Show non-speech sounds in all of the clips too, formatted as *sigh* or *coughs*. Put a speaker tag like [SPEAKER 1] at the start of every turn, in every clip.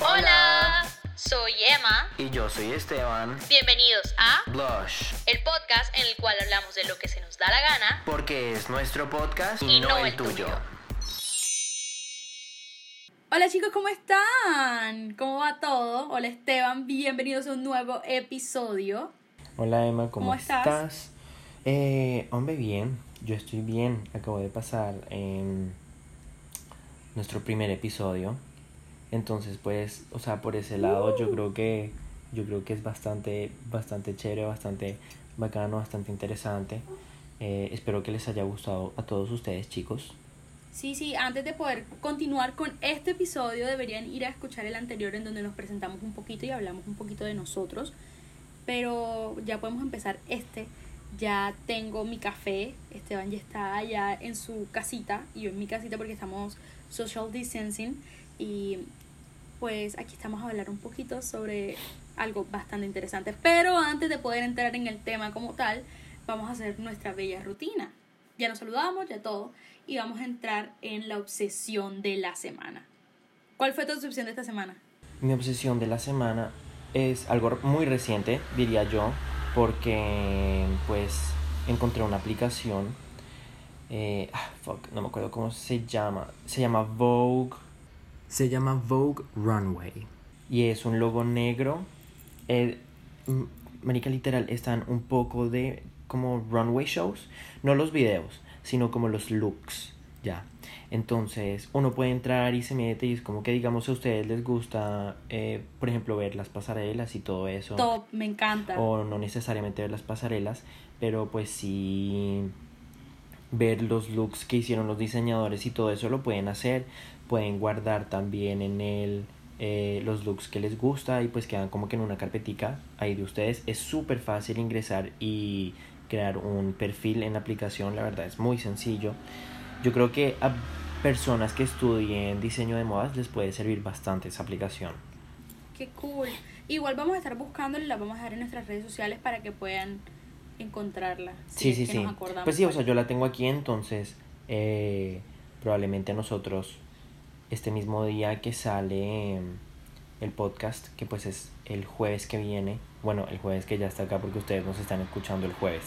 [SPEAKER 1] Hola, soy Emma.
[SPEAKER 2] Y yo soy Esteban.
[SPEAKER 1] Bienvenidos a
[SPEAKER 2] Blush.
[SPEAKER 1] el podcast en el cual hablamos de lo que se nos da la gana.
[SPEAKER 2] Porque es nuestro podcast y,
[SPEAKER 1] Y
[SPEAKER 2] no,
[SPEAKER 1] no
[SPEAKER 2] el
[SPEAKER 1] el
[SPEAKER 2] tuyo.
[SPEAKER 1] tuyo.
[SPEAKER 3] Hola chicos, ¿cómo están? ¿Cómo va todo? Hola Esteban, bienvenidos a un nuevo episodio.
[SPEAKER 2] Hola Emma, ¿cómo,
[SPEAKER 3] ¿Cómo estás?
[SPEAKER 2] Eh, hombre, bien. Yo estoy bien. Acabo de pasar en nuestro primer episodio. Entonces, pues, o sea, por ese lado yo creo que yo creo que es bastante bastante chévere, bastante bacano, bastante interesante. Eh, espero que les haya gustado a todos ustedes, chicos.
[SPEAKER 3] Sí, sí, antes de poder continuar con este episodio deberían ir a escuchar el anterior en donde nos presentamos un poquito y hablamos un poquito de nosotros. Pero ya podemos empezar este. Ya tengo mi café. Esteban ya está allá en su casita y yo en mi casita porque estamos social distancing. Y pues aquí estamos a hablar un poquito sobre algo bastante interesante. Pero antes de poder entrar en el tema como tal, vamos a hacer nuestra bella rutina. Ya nos saludamos, ya todo. Y vamos a entrar en la obsesión de la semana. ¿Cuál fue tu obsesión de esta semana?
[SPEAKER 2] Mi obsesión de la semana es algo muy reciente, diría yo, porque pues encontré una aplicación, eh, ah, fuck, no me acuerdo cómo se llama, se llama Vogue, se llama Vogue Runway y es un logo negro, eh, mm, marica literal, están un poco de como runway shows, no los videos, sino como los looks, ya. Entonces uno puede entrar y se mete y es como que digamos a ustedes les gusta, eh, por ejemplo, ver las pasarelas y todo eso.
[SPEAKER 3] Top, me encanta.
[SPEAKER 2] O no necesariamente ver las pasarelas, pero pues sí ver los looks que hicieron los diseñadores y todo eso lo pueden hacer. Pueden guardar también en el eh, los looks que les gusta y pues quedan como que en una carpetica ahí de ustedes. Es súper fácil ingresar y crear un perfil en la aplicación, la verdad es muy sencillo. Yo creo que a personas que estudien diseño de modas les puede servir bastante esa aplicación.
[SPEAKER 3] Qué cool. Igual vamos a estar buscándola y la vamos a dejar en nuestras redes sociales para que puedan encontrarla. si
[SPEAKER 2] Sí, sí, sí.
[SPEAKER 3] nos.
[SPEAKER 2] Pues sí, o sea, yo la tengo aquí, entonces eh, probablemente nosotros este mismo día que sale eh, el podcast, que pues es el jueves que viene, bueno, el jueves que ya está acá porque ustedes nos están escuchando el jueves,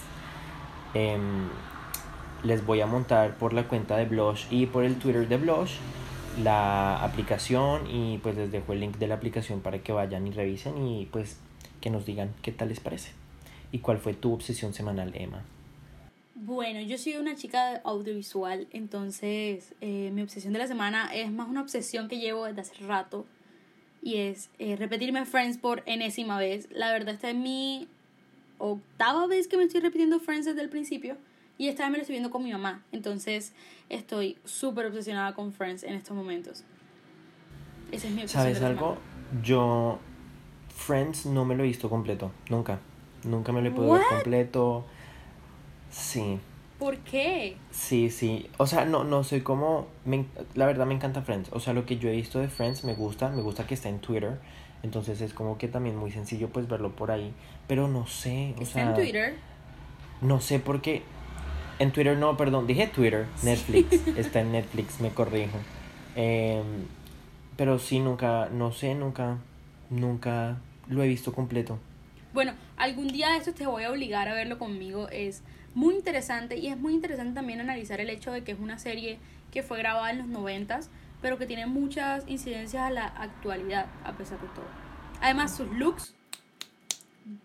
[SPEAKER 2] em, les voy a montar por la cuenta de Blush y por el Twitter de Blush la aplicación y pues les dejo el link de la aplicación para que vayan y revisen y pues que nos digan qué tal les parece. ¿Y cuál fue tu obsesión semanal, Emma?
[SPEAKER 3] Bueno, yo soy una chica audiovisual, entonces eh, mi obsesión de la semana es más una obsesión que llevo desde hace rato y es eh, repetirme Friends por enésima vez. La verdad, esta es mi octava vez que me estoy repitiendo Friends desde el principio y esta vez me lo estoy viendo con mi mamá, entonces estoy súper obsesionada con Friends en estos momentos. Esa es mi obsesión.
[SPEAKER 2] ¿Sabes
[SPEAKER 3] de la
[SPEAKER 2] algo?
[SPEAKER 3] semana.
[SPEAKER 2] Yo Friends no me lo he visto completo, nunca. Nunca me lo he podido ver completo. Sí,
[SPEAKER 3] ¿Por qué?
[SPEAKER 2] sí, sí. O sea, no, no soy como... me la verdad me encanta Friends. O sea, lo que yo he visto de Friends me gusta. Me gusta que está en Twitter. Entonces es como que también muy sencillo pues verlo por ahí. Pero no sé. O
[SPEAKER 3] Está
[SPEAKER 2] sea,
[SPEAKER 3] en Twitter.
[SPEAKER 2] No sé por qué. En Twitter no, perdón, dije Twitter, Netflix. *laughs* Está en Netflix, me corrijo. Em, pero sí, nunca, no sé, nunca, nunca lo he visto completo.
[SPEAKER 3] Bueno, algún día de estos te voy a obligar a verlo conmigo. Es muy interesante y es muy interesante también analizar el hecho de que es una serie que fue grabada en los noventas, pero que tiene muchas incidencias a la actualidad, a pesar de todo. Además, sus looks,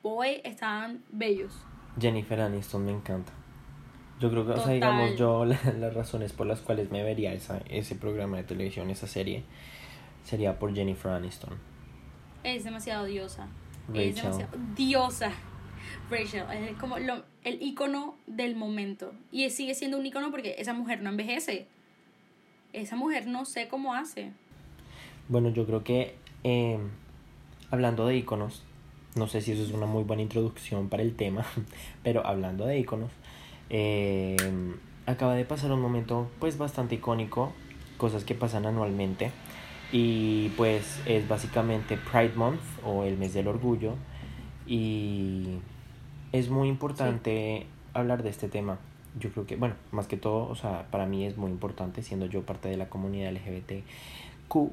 [SPEAKER 3] boy, estaban bellos.
[SPEAKER 2] Jennifer Aniston me encanta. Yo creo que, o sea,
[SPEAKER 3] Total.
[SPEAKER 2] digamos, yo *laughs* la- las razones por las cuales me vería esa, ese programa de televisión, esa serie, sería por Jennifer Aniston.
[SPEAKER 3] Es demasiado diosa. Es
[SPEAKER 2] Rachel.
[SPEAKER 3] demasiado diosa. Rachel es como lo- el icono del momento. Y sigue siendo un icono porque esa mujer no envejece. Esa mujer no sé cómo hace.
[SPEAKER 2] Bueno, yo creo que eh, hablando de iconos, no sé si eso es una muy buena introducción para el tema, *laughs* pero hablando de iconos, eh, acaba de pasar un momento pues bastante icónico, cosas que pasan anualmente y pues es básicamente Pride Month o el mes del orgullo y es muy importante hablar de este tema. Yo creo que, bueno, más que todo, o sea, para mí es muy importante, siendo yo parte de la comunidad LGBTQ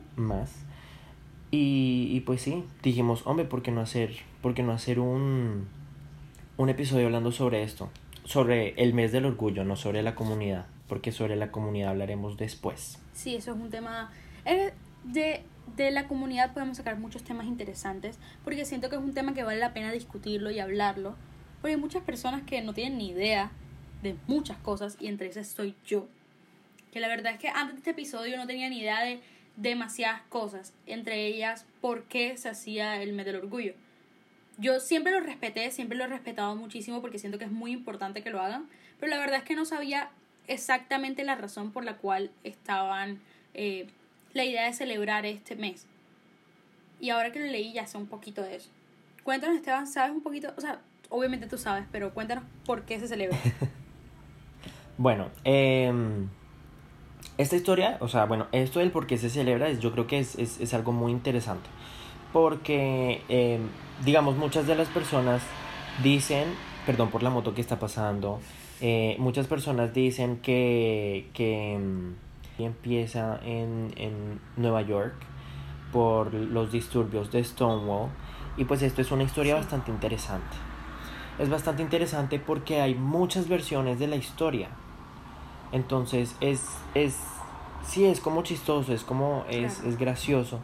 [SPEAKER 2] Y, y pues sí, dijimos, hombre, ¿por qué no hacer, por qué no hacer un, un episodio hablando sobre esto? Sobre el mes del orgullo, no sobre la comunidad, porque sobre la comunidad hablaremos después.
[SPEAKER 3] Sí, eso es un tema... eh, de, de la comunidad podemos sacar muchos temas interesantes, porque siento que es un tema que vale la pena discutirlo y hablarlo, porque hay muchas personas que no tienen ni idea de muchas cosas, y entre esas soy yo. Que la verdad es que antes de este episodio no tenía ni idea de demasiadas cosas, entre ellas por qué se hacía el mes del orgullo. Yo siempre lo respeté, siempre lo he respetado muchísimo porque siento que es muy importante que lo hagan, pero la verdad es que no sabía exactamente la razón por la cual estaban eh, la idea de celebrar este mes. Y ahora que lo leí ya sé un poquito de eso. Cuéntanos, Esteban, ¿sabes un poquito? O sea, obviamente tú sabes, pero cuéntanos por qué se celebra. *laughs*
[SPEAKER 2] Bueno, em, esta historia, o sea, bueno, esto del por qué se celebra, es, yo creo que es, es, es algo muy interesante. Porque, em, digamos, muchas de las personas dicen, perdón por la moto que está pasando, eh, muchas personas dicen que, que em, empieza en, en Nueva York por los disturbios de Stonewall. Y pues esto es una historia
[SPEAKER 3] Sí.
[SPEAKER 2] bastante interesante. Es bastante interesante porque hay muchas versiones de la historia. Entonces es, es, sí, es como chistoso, es como, es,
[SPEAKER 3] Claro.
[SPEAKER 2] es gracioso.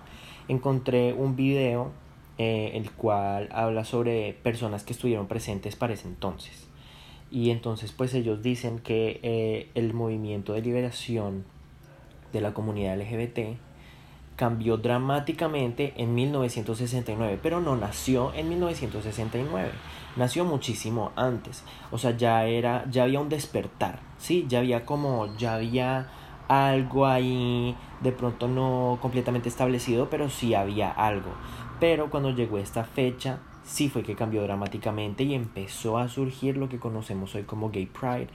[SPEAKER 2] Encontré un video eh, el cual habla sobre personas que estuvieron presentes para ese entonces. Y entonces pues ellos dicen que eh, el movimiento de liberación de la comunidad LGBT cambió dramáticamente en 1969, pero no nació en 1969, nació muchísimo antes. O sea, ya era ya había un despertar, sí, ya había como ya había algo ahí de pronto no completamente establecido, pero sí había algo. Pero cuando llegó esta fecha, sí fue que cambió dramáticamente y empezó a surgir lo que conocemos hoy como Gay Pride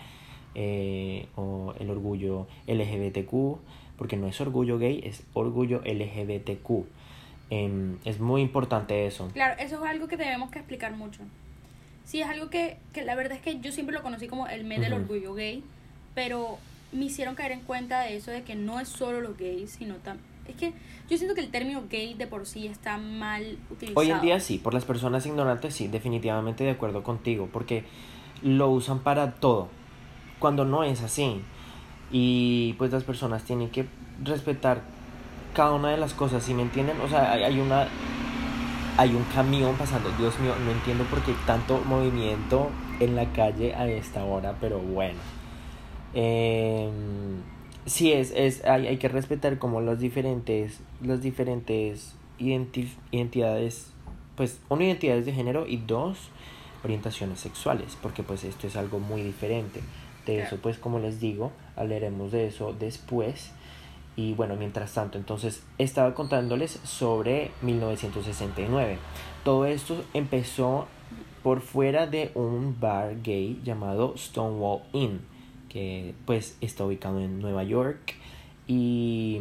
[SPEAKER 2] eh, o el orgullo LGBTQ, porque no es orgullo gay, es orgullo LGBTQ. Em, es muy importante eso.
[SPEAKER 3] Claro, eso es algo que tenemos que explicar mucho. Sí, es algo que, que la verdad es que yo siempre lo conocí como el mes del
[SPEAKER 2] Ujú.
[SPEAKER 3] orgullo gay, pero me hicieron caer en cuenta de eso de que no es solo los gays, sino también... Es que yo siento que el término gay de por sí está mal utilizado.
[SPEAKER 2] Hoy en día sí, por las personas ignorantes sí, definitivamente de acuerdo contigo, porque lo usan para todo, cuando no es así. Y pues las personas tienen que respetar cada una de las cosas, ¿sí me entienden? O sea, hay, hay una hay un camión pasando, Dios mío, no entiendo por qué tanto movimiento en la calle a esta hora, pero bueno. Eh, sí, es, es, hay, hay que respetar como las diferentes, las diferentes identi- identidades, pues, uno, identidades de género y dos, orientaciones sexuales, porque pues esto es algo muy diferente. De eso, pues, como les digo, hablaremos de eso después. Y bueno, mientras tanto, entonces estaba contándoles sobre 1969. Todo esto empezó por fuera de un bar gay llamado Stonewall Inn, que pues está ubicado en Nueva York. Y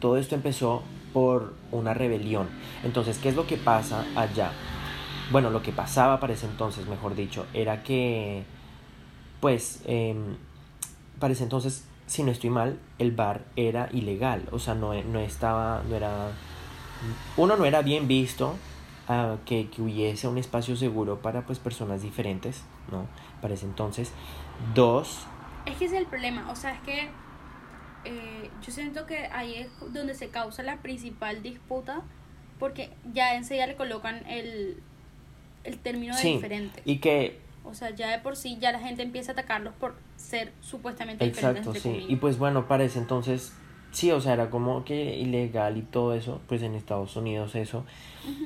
[SPEAKER 2] todo esto empezó por una rebelión. Entonces, ¿qué es lo que pasa allá? Bueno, lo que pasaba para ese entonces, mejor dicho, era que, pues, em, para ese entonces, si no estoy mal, el bar era ilegal. O sea, no, no estaba, no era, uno no era bien visto ah, que, que hubiese un espacio seguro para, pues, personas diferentes, ¿no? Para ese entonces. Dos,
[SPEAKER 3] Es que ese es el problema, o sea, es que eh, yo siento que ahí es donde se causa la principal disputa, porque ya enseguida le colocan el, el término de
[SPEAKER 2] Sí,
[SPEAKER 3] diferente.
[SPEAKER 2] y que
[SPEAKER 3] O sea, ya de por sí ya la gente empieza a atacarlos por ser supuestamente diferentes.
[SPEAKER 2] Exacto,
[SPEAKER 3] entre
[SPEAKER 2] sí. Y pues bueno, para ese entonces, sí, o sea, era como que ilegal y todo eso, pues en Estados Unidos eso.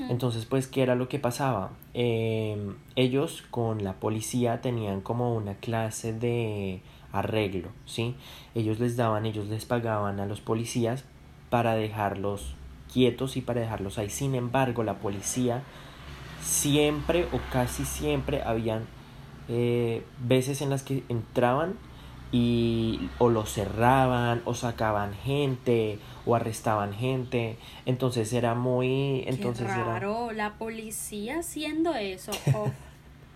[SPEAKER 2] Entonces, pues, ¿qué era lo que pasaba? Eh, ellos con la policía tenían como una clase de arreglo, ¿sí? Ellos les daban, ellos les pagaban a los policías para dejarlos quietos y para dejarlos ahí. Sin embargo, la policía siempre o casi siempre habían eh, veces en las que entraban y o lo cerraban o sacaban gente o arrestaban gente. Entonces era muy entonces
[SPEAKER 3] Qué
[SPEAKER 2] era
[SPEAKER 3] raro, la policía haciendo eso. oh,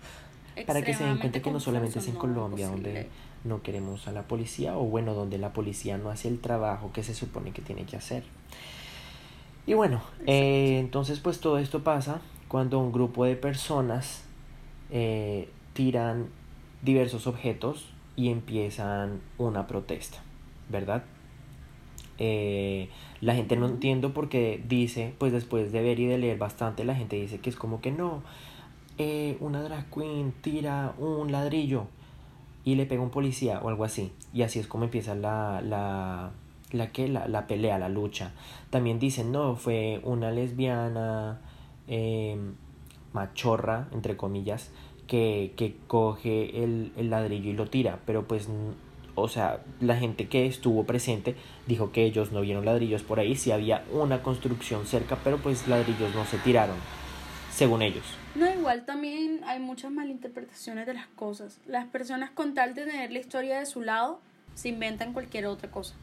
[SPEAKER 3] *laughs*
[SPEAKER 2] para que se den cuenta que no solamente es en
[SPEAKER 3] no,
[SPEAKER 2] Colombia donde no queremos a la policía o bueno donde la policía no hace el trabajo que se supone que tiene que hacer. Y bueno, eh, entonces pues todo esto pasa cuando un grupo de personas eh, tiran diversos objetos y empiezan una protesta, ¿verdad? Eh, la gente no entiendo porque dice, pues después de ver y de leer bastante, la gente dice que es como que no, eh, una drag queen tira un ladrillo y le pega un policía o algo así. Y así es como empieza la, la, la, que la, la pelea, la lucha. También dicen, no, fue una lesbiana em, machorra, entre comillas, que, que coge el, el ladrillo y lo tira. Pero pues o sea, la gente que estuvo presente dijo que ellos no vieron ladrillos por ahí, sí había una construcción cerca, pero pues ladrillos no se tiraron, según ellos.
[SPEAKER 3] No, igual también hay muchas malinterpretaciones de las cosas. Las personas con tal de tener la historia de su lado, se inventan cualquier otra cosa.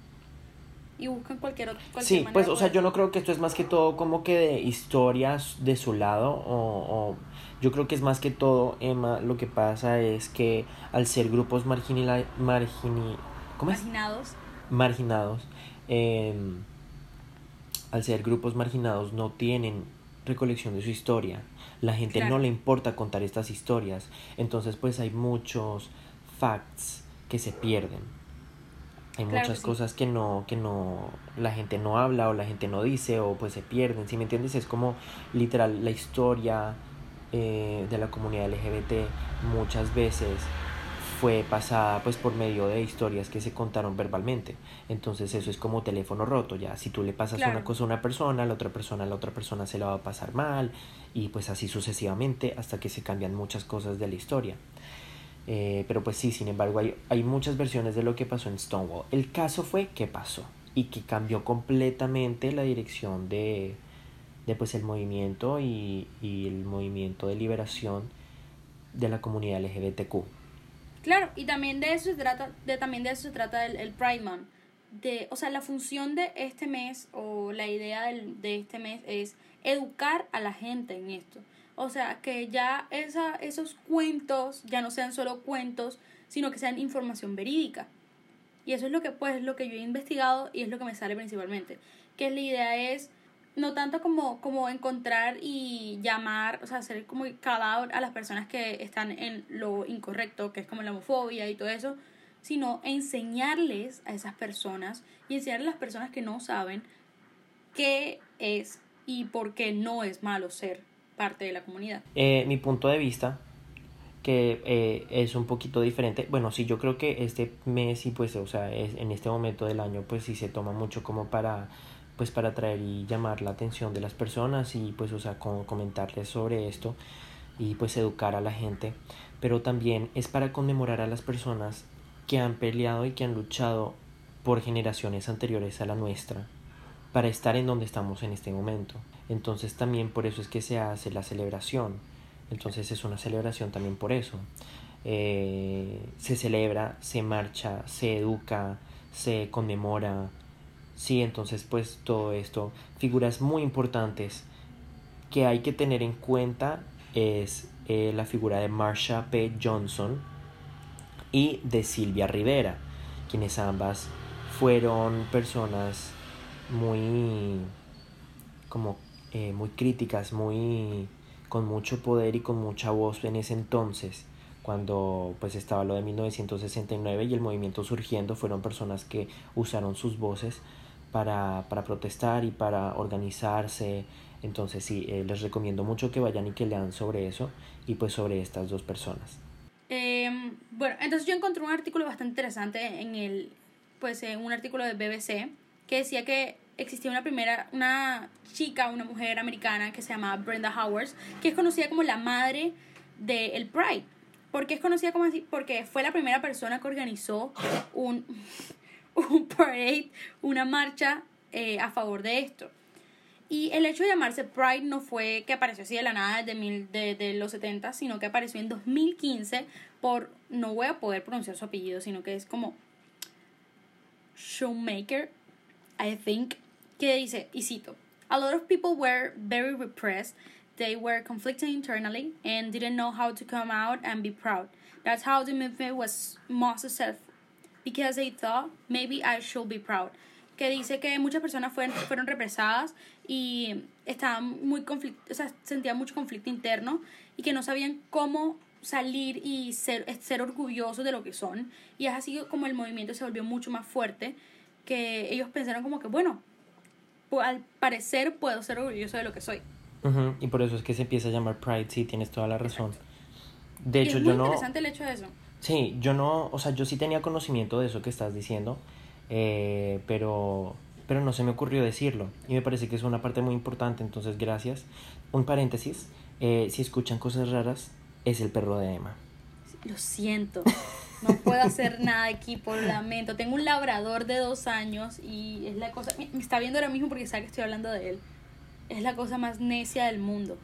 [SPEAKER 3] Y buscan cualquier otra cualquier
[SPEAKER 2] Sí, pues, o sea, yo no creo que esto es más que todo como que de historias de su lado, o, o yo creo que es más que todo, Emma, lo que pasa es que al ser grupos marginila, margini, ¿cómo es?
[SPEAKER 3] Marginados.
[SPEAKER 2] marginados, eh, al ser grupos marginados no tienen recolección de su historia. La gente
[SPEAKER 3] Claro.
[SPEAKER 2] no le importa contar estas historias. Entonces pues hay muchos facts que se pierden. Hay
[SPEAKER 3] Claro
[SPEAKER 2] muchas
[SPEAKER 3] que sí.
[SPEAKER 2] cosas que no, que no, la gente no habla o la gente no dice o pues se pierden. Si me entiendes? Es como literal la historia eh, de la comunidad LGBT muchas veces fue pasada pues por medio de historias que se contaron verbalmente. Entonces eso es como teléfono roto, ya si tú le pasas
[SPEAKER 3] Claro.
[SPEAKER 2] una cosa a una persona, la otra persona, la otra persona se la va a pasar mal y pues así sucesivamente hasta que se cambian muchas cosas de la historia. Eh, pero pues sí, sin embargo, hay, hay muchas versiones de lo que pasó en Stonewall. El caso fue que pasó y que cambió completamente la dirección de, de pues el movimiento y, y el movimiento de liberación de la comunidad LGBTQ.
[SPEAKER 3] Claro, y también de eso se trata, de, también de eso se trata el, el Pride Month. De, o sea, la función de este mes o la idea del, de este mes es educar a la gente en esto. O sea, que ya esa, esos cuentos ya no sean solo cuentos, sino que sean información verídica. Y eso es lo que, pues, lo que yo he investigado y es lo que me sale principalmente. Que la idea es no tanto como, como encontrar y llamar, o sea, hacer como cadáver a las personas que están en lo incorrecto, que es como la homofobia y todo eso, sino enseñarles a esas personas y enseñarles a las personas que no saben qué es y por qué no es malo ser parte de la comunidad.
[SPEAKER 2] Eh, mi punto de vista, que eh, es un poquito diferente. Bueno, sí, yo creo que este mes y pues, o sea, es, en este momento del año, pues sí se toma mucho como para, pues para atraer y llamar la atención de las personas y pues, o sea, con, comentarles sobre esto y pues educar a la gente. Pero también es para conmemorar a las personas que han peleado y que han luchado por generaciones anteriores a la nuestra para estar en donde estamos en este momento. Entonces también por eso es que se hace la celebración. Entonces es una celebración también por eso. Eh, se celebra, se marcha, se educa, se conmemora. Sí, entonces pues todo esto, figuras muy importantes que hay que tener en cuenta es eh, la figura de Marsha P. Johnson y de Silvia Rivera, quienes ambas fueron personas muy como eh, muy críticas, muy con mucho poder y con mucha voz en ese entonces, cuando pues estaba lo de 1969 y el movimiento surgiendo, fueron personas que usaron sus voces para, para protestar y para organizarse. Entonces sí, eh, les recomiendo mucho que vayan y que lean sobre eso y pues sobre estas dos personas.
[SPEAKER 3] Eh, bueno, entonces yo encontré un artículo bastante interesante en el, pues en un artículo de BBC que decía que existía una primera, una chica, una mujer americana que se llamaba Brenda Howard, que es conocida como la madre del Pride. ¿Por qué es conocida como así? Porque fue la primera persona que organizó un, un parade, una marcha eh, a favor de esto. Y el hecho de llamarse Pride no fue que apareció así de la nada desde mil, de, los 70, sino que apareció en 2015 por, no voy a poder pronunciar su apellido, sino que es como Shoemaker, I think, que dice, y cito, A lot of people were very repressed, they were conflicted internally and didn't know how to come out and be proud. That's how the movement was most successful, because they thought, maybe I should be proud. que dice que muchas personas fueron, fueron represadas y estaban muy conflicto, o sea, sentían mucho conflicto interno y que no sabían cómo salir y ser, ser orgullosos de lo que son. Y es así como el movimiento se volvió mucho más fuerte, que ellos pensaron como que, bueno, al parecer puedo ser orgulloso de lo que soy.
[SPEAKER 2] Y por eso es que se empieza a llamar Pride, sí, tienes toda la razón. De hecho,
[SPEAKER 3] es
[SPEAKER 2] yo
[SPEAKER 3] muy
[SPEAKER 2] no...
[SPEAKER 3] interesante el hecho de eso.
[SPEAKER 2] Sí, yo no, o sea, yo sí tenía conocimiento de eso que estás diciendo, eh, pero, pero no se me ocurrió decirlo. Y me parece que es una parte muy importante, entonces gracias. Un paréntesis, eh, si escuchan cosas raras, es el perro de Emma.
[SPEAKER 3] Lo siento. No puedo hacer nada equipo, lo lamento. Tengo un labrador de dos años y es la cosa. Me está viendo ahora mismo porque sabe que estoy hablando de él. Es la cosa más necia del mundo.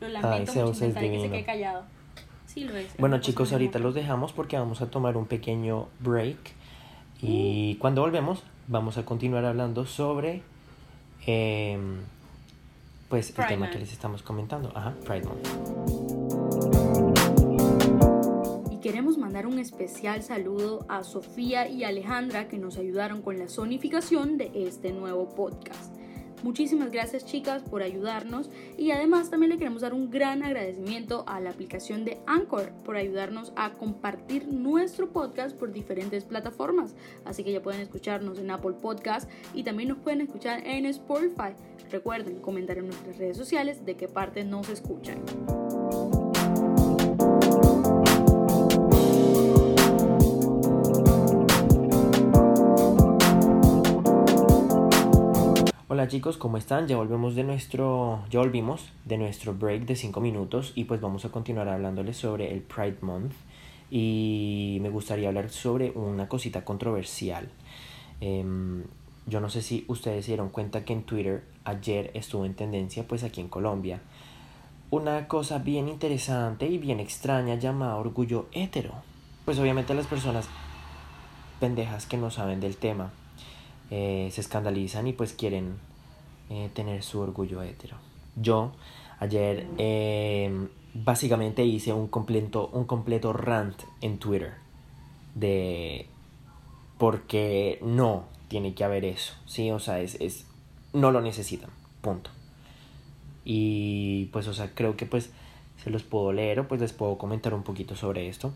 [SPEAKER 3] Lo lamento
[SPEAKER 2] Ay,
[SPEAKER 3] mucho
[SPEAKER 2] es
[SPEAKER 3] que se quede callado.
[SPEAKER 2] Bueno chicos, ahorita los dejamos porque vamos a tomar un pequeño break. Y cuando volvemos vamos a continuar hablando sobre em, pues el tema que les estamos comentando, ajá, Pride Month.
[SPEAKER 3] Y queremos mandar un especial saludo a Sofía y Alejandra que nos ayudaron con la sonificación de este nuevo podcast. Muchísimas gracias chicas por ayudarnos y además también le queremos dar un gran agradecimiento a la aplicación de Anchor por ayudarnos a compartir nuestro podcast por diferentes plataformas. Así que ya pueden escucharnos en Apple Podcast y también nos pueden escuchar en Spotify. Recuerden comentar en nuestras redes sociales de qué parte nos escuchan.
[SPEAKER 2] Hola chicos, ¿cómo están? Ya volvemos de nuestro, ya volvimos de nuestro break de 5 minutos y pues vamos a continuar hablándoles sobre el Pride Month y me gustaría hablar sobre una cosita controversial. Em, yo no sé si ustedes se dieron cuenta que en Twitter ayer estuvo en tendencia pues aquí en Colombia una cosa bien interesante y bien extraña llamada orgullo hétero. Pues obviamente las personas pendejas que no saben del tema eh, se escandalizan y pues quieren eh, tener su orgullo hétero. Yo ayer eh, básicamente hice un completo, un completo rant en Twitter de porque no tiene que haber eso, ¿sí? O sea, es, es no lo necesitan, punto. Y pues, o sea, creo que pues se los puedo leer o pues les puedo comentar un poquito sobre esto.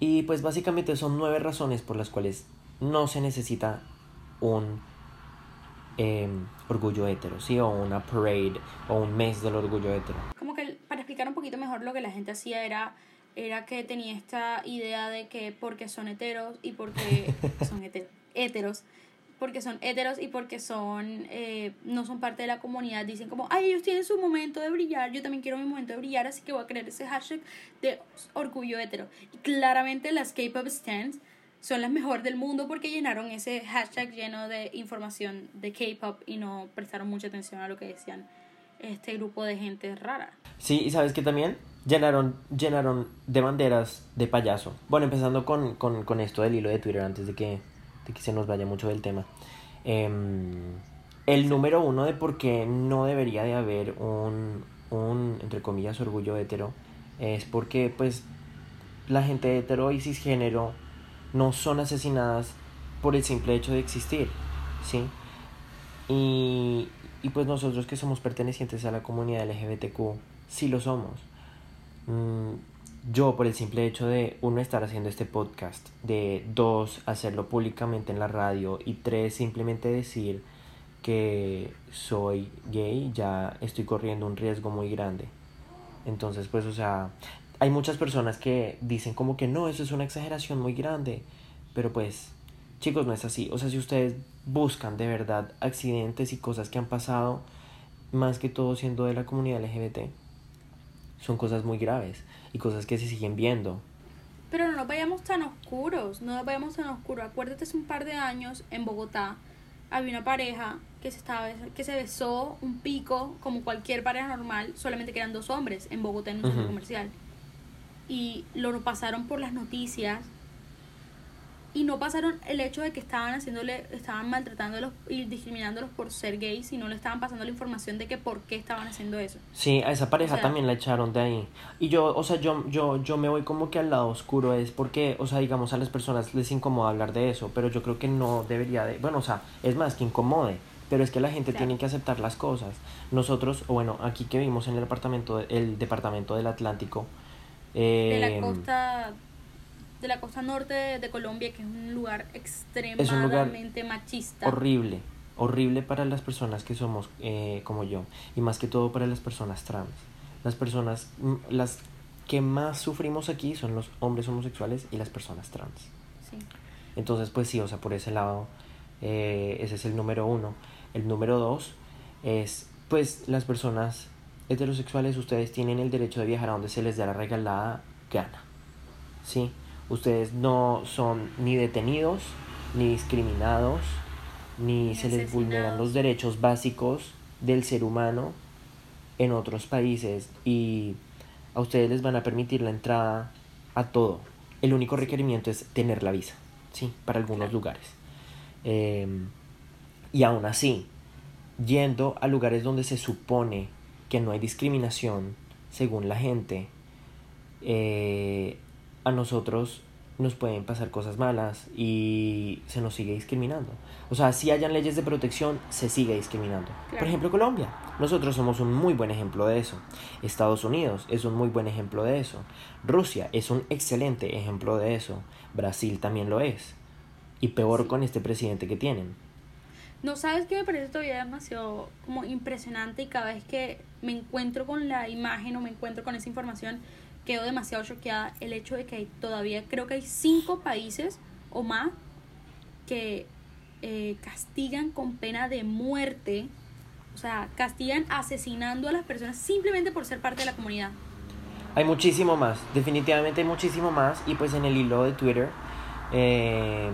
[SPEAKER 2] Y pues básicamente son nueve razones por las cuales no se necesita un eh, orgullo hetero, ¿sí? O una parade o un mes del orgullo hetero.
[SPEAKER 3] como que para explicar un poquito mejor lo que la gente hacía era era que tenía esta idea de que porque son heteros y porque *laughs* son hete- heteros porque son heteros y porque son eh, no son parte de la comunidad dicen como ay ellos tienen su momento de brillar yo también quiero mi momento de brillar así que voy a crear ese hashtag de orgullo hetero y claramente las K-pop stands son las mejores del mundo porque llenaron ese hashtag lleno de información de K-pop y no prestaron mucha atención a lo que decían este grupo de gente rara.
[SPEAKER 2] Sí, y sabes que también llenaron, llenaron de banderas de payaso. Bueno, empezando con, con, con esto del hilo de Twitter antes de que, de que se nos vaya mucho del tema. Em, el número uno de por qué no debería de haber un, un, entre comillas, orgullo hetero es porque pues la gente hetero y cisgénero no son asesinadas por el simple hecho de existir, ¿sí? Y, y pues nosotros que somos pertenecientes a la comunidad LGBTQ, sí lo somos. Mm, yo por el simple hecho de, uno, estar haciendo este podcast, de dos, hacerlo públicamente en la radio y tres, simplemente decir que soy gay, ya estoy corriendo un riesgo muy grande. Entonces, pues, o sea, hay muchas personas que dicen como que no, eso es una exageración muy grande, pero pues, chicos, no es así. O sea, si ustedes buscan de verdad accidentes y cosas que han pasado, más que todo siendo de la comunidad LGBT, son cosas muy graves y cosas que se siguen viendo.
[SPEAKER 3] Pero no nos vayamos tan oscuros, no nos vayamos tan oscuros. Acuérdate, hace un par de años en Bogotá había una pareja que se, estaba, que se besó un pico como cualquier pareja normal, solamente que eran dos hombres en Bogotá en un centro comercial. Y lo pasaron por las noticias y no pasaron el hecho de que estaban haciéndole, estaban maltratándolos y discriminándolos por ser gays y no le estaban pasando la información de que por qué estaban haciendo eso.
[SPEAKER 2] Sí, a esa pareja
[SPEAKER 3] O sea-
[SPEAKER 2] también la echaron de ahí. Y yo, o sea, yo, yo, yo me voy como que al lado oscuro, es porque, o sea, digamos, a las personas les incomoda hablar de eso, pero yo creo que no debería de, bueno, o sea, es más que incomode, pero es que la gente
[SPEAKER 3] Claro.
[SPEAKER 2] tiene que aceptar las cosas. Nosotros, o bueno, aquí que vimos en el apartamento, el departamento del Atlántico,
[SPEAKER 3] De la
[SPEAKER 2] eh,
[SPEAKER 3] costa de la costa norte de, de Colombia, que es un lugar extremadamente machista.
[SPEAKER 2] horrible, horrible para las personas que somos eh, como yo y más que todo para las personas trans. Las personas, las que más sufrimos aquí son los hombres homosexuales y las personas trans.
[SPEAKER 3] Sí.
[SPEAKER 2] Entonces, pues sí, o sea, por ese lado, eh, ese es el número uno. El número dos es, pues, las personas heterosexuales, ustedes tienen el derecho de viajar a donde se les dé la regalada gana. ¿Sí? Ustedes no son ni detenidos, ni discriminados, ni
[SPEAKER 3] Ni
[SPEAKER 2] se les vulneran los derechos básicos del ser humano en otros países y a ustedes les van a permitir la entrada a todo. El único requerimiento es tener la visa, ¿sí? Para algunos
[SPEAKER 3] Claro.
[SPEAKER 2] lugares. Eh, y aún así, yendo a lugares donde se supone que no hay discriminación, según la gente, eh, a nosotros nos pueden pasar cosas malas y se nos sigue discriminando. O sea, si hayan leyes de protección, se sigue discriminando. Por ejemplo, Colombia. Nosotros somos un muy buen ejemplo de eso. Estados Unidos es un muy buen ejemplo de eso. Rusia es un excelente ejemplo de eso. Brasil también lo es. Y peor
[SPEAKER 3] Sí.
[SPEAKER 2] con este presidente que tienen.
[SPEAKER 3] No sabes que me parece todavía demasiado como impresionante y cada vez que me encuentro con la imagen o me encuentro con esa información quedo demasiado choqueada el hecho de que hay todavía creo que hay cinco países o más que eh, castigan con pena de muerte o sea castigan asesinando a las personas simplemente por ser parte de la comunidad
[SPEAKER 2] Hay muchísimo más, definitivamente hay muchísimo más. Y pues en el hilo de Twitter, eh,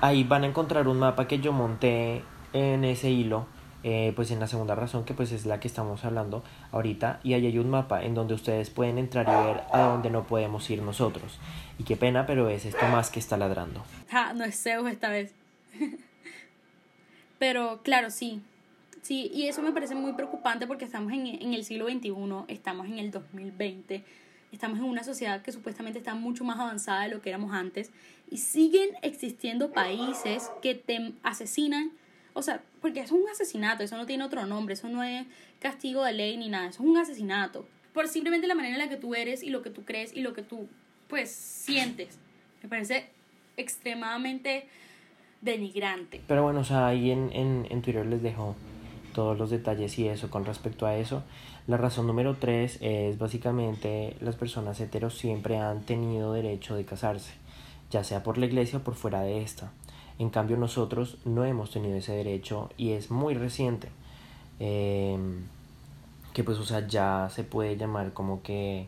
[SPEAKER 2] ahí van a encontrar un mapa que yo monté en ese hilo, eh, pues en la segunda razón, que pues es la que estamos hablando ahorita. Y ahí hay un mapa en donde ustedes pueden entrar y ver a dónde no podemos ir nosotros. Y qué pena, pero es esto más que está ladrando.
[SPEAKER 3] Ja, no es Zeus esta vez. *laughs* Pero claro, sí. Sí, y eso me parece muy preocupante porque estamos en, en el siglo XXI, estamos en el 2020, estamos en una sociedad que supuestamente está mucho más avanzada de lo que éramos antes y siguen existiendo países que te asesinan, o sea, porque eso es un asesinato, eso no tiene otro nombre, eso no es castigo de ley ni nada, eso es un asesinato. Por simplemente la manera en la que tú eres y lo que tú crees y lo que tú, pues, sientes. Me parece extremadamente denigrante.
[SPEAKER 2] Pero bueno, o sea, ahí en, en, en Twitter les dejo todos los detalles y eso con respecto a eso. La razón número tres es básicamente las personas heteros siempre han tenido derecho de casarse, ya sea por la iglesia o por fuera de esta. En cambio nosotros no hemos tenido ese derecho y es muy reciente. Eh, que pues, o sea, ya se puede llamar como que...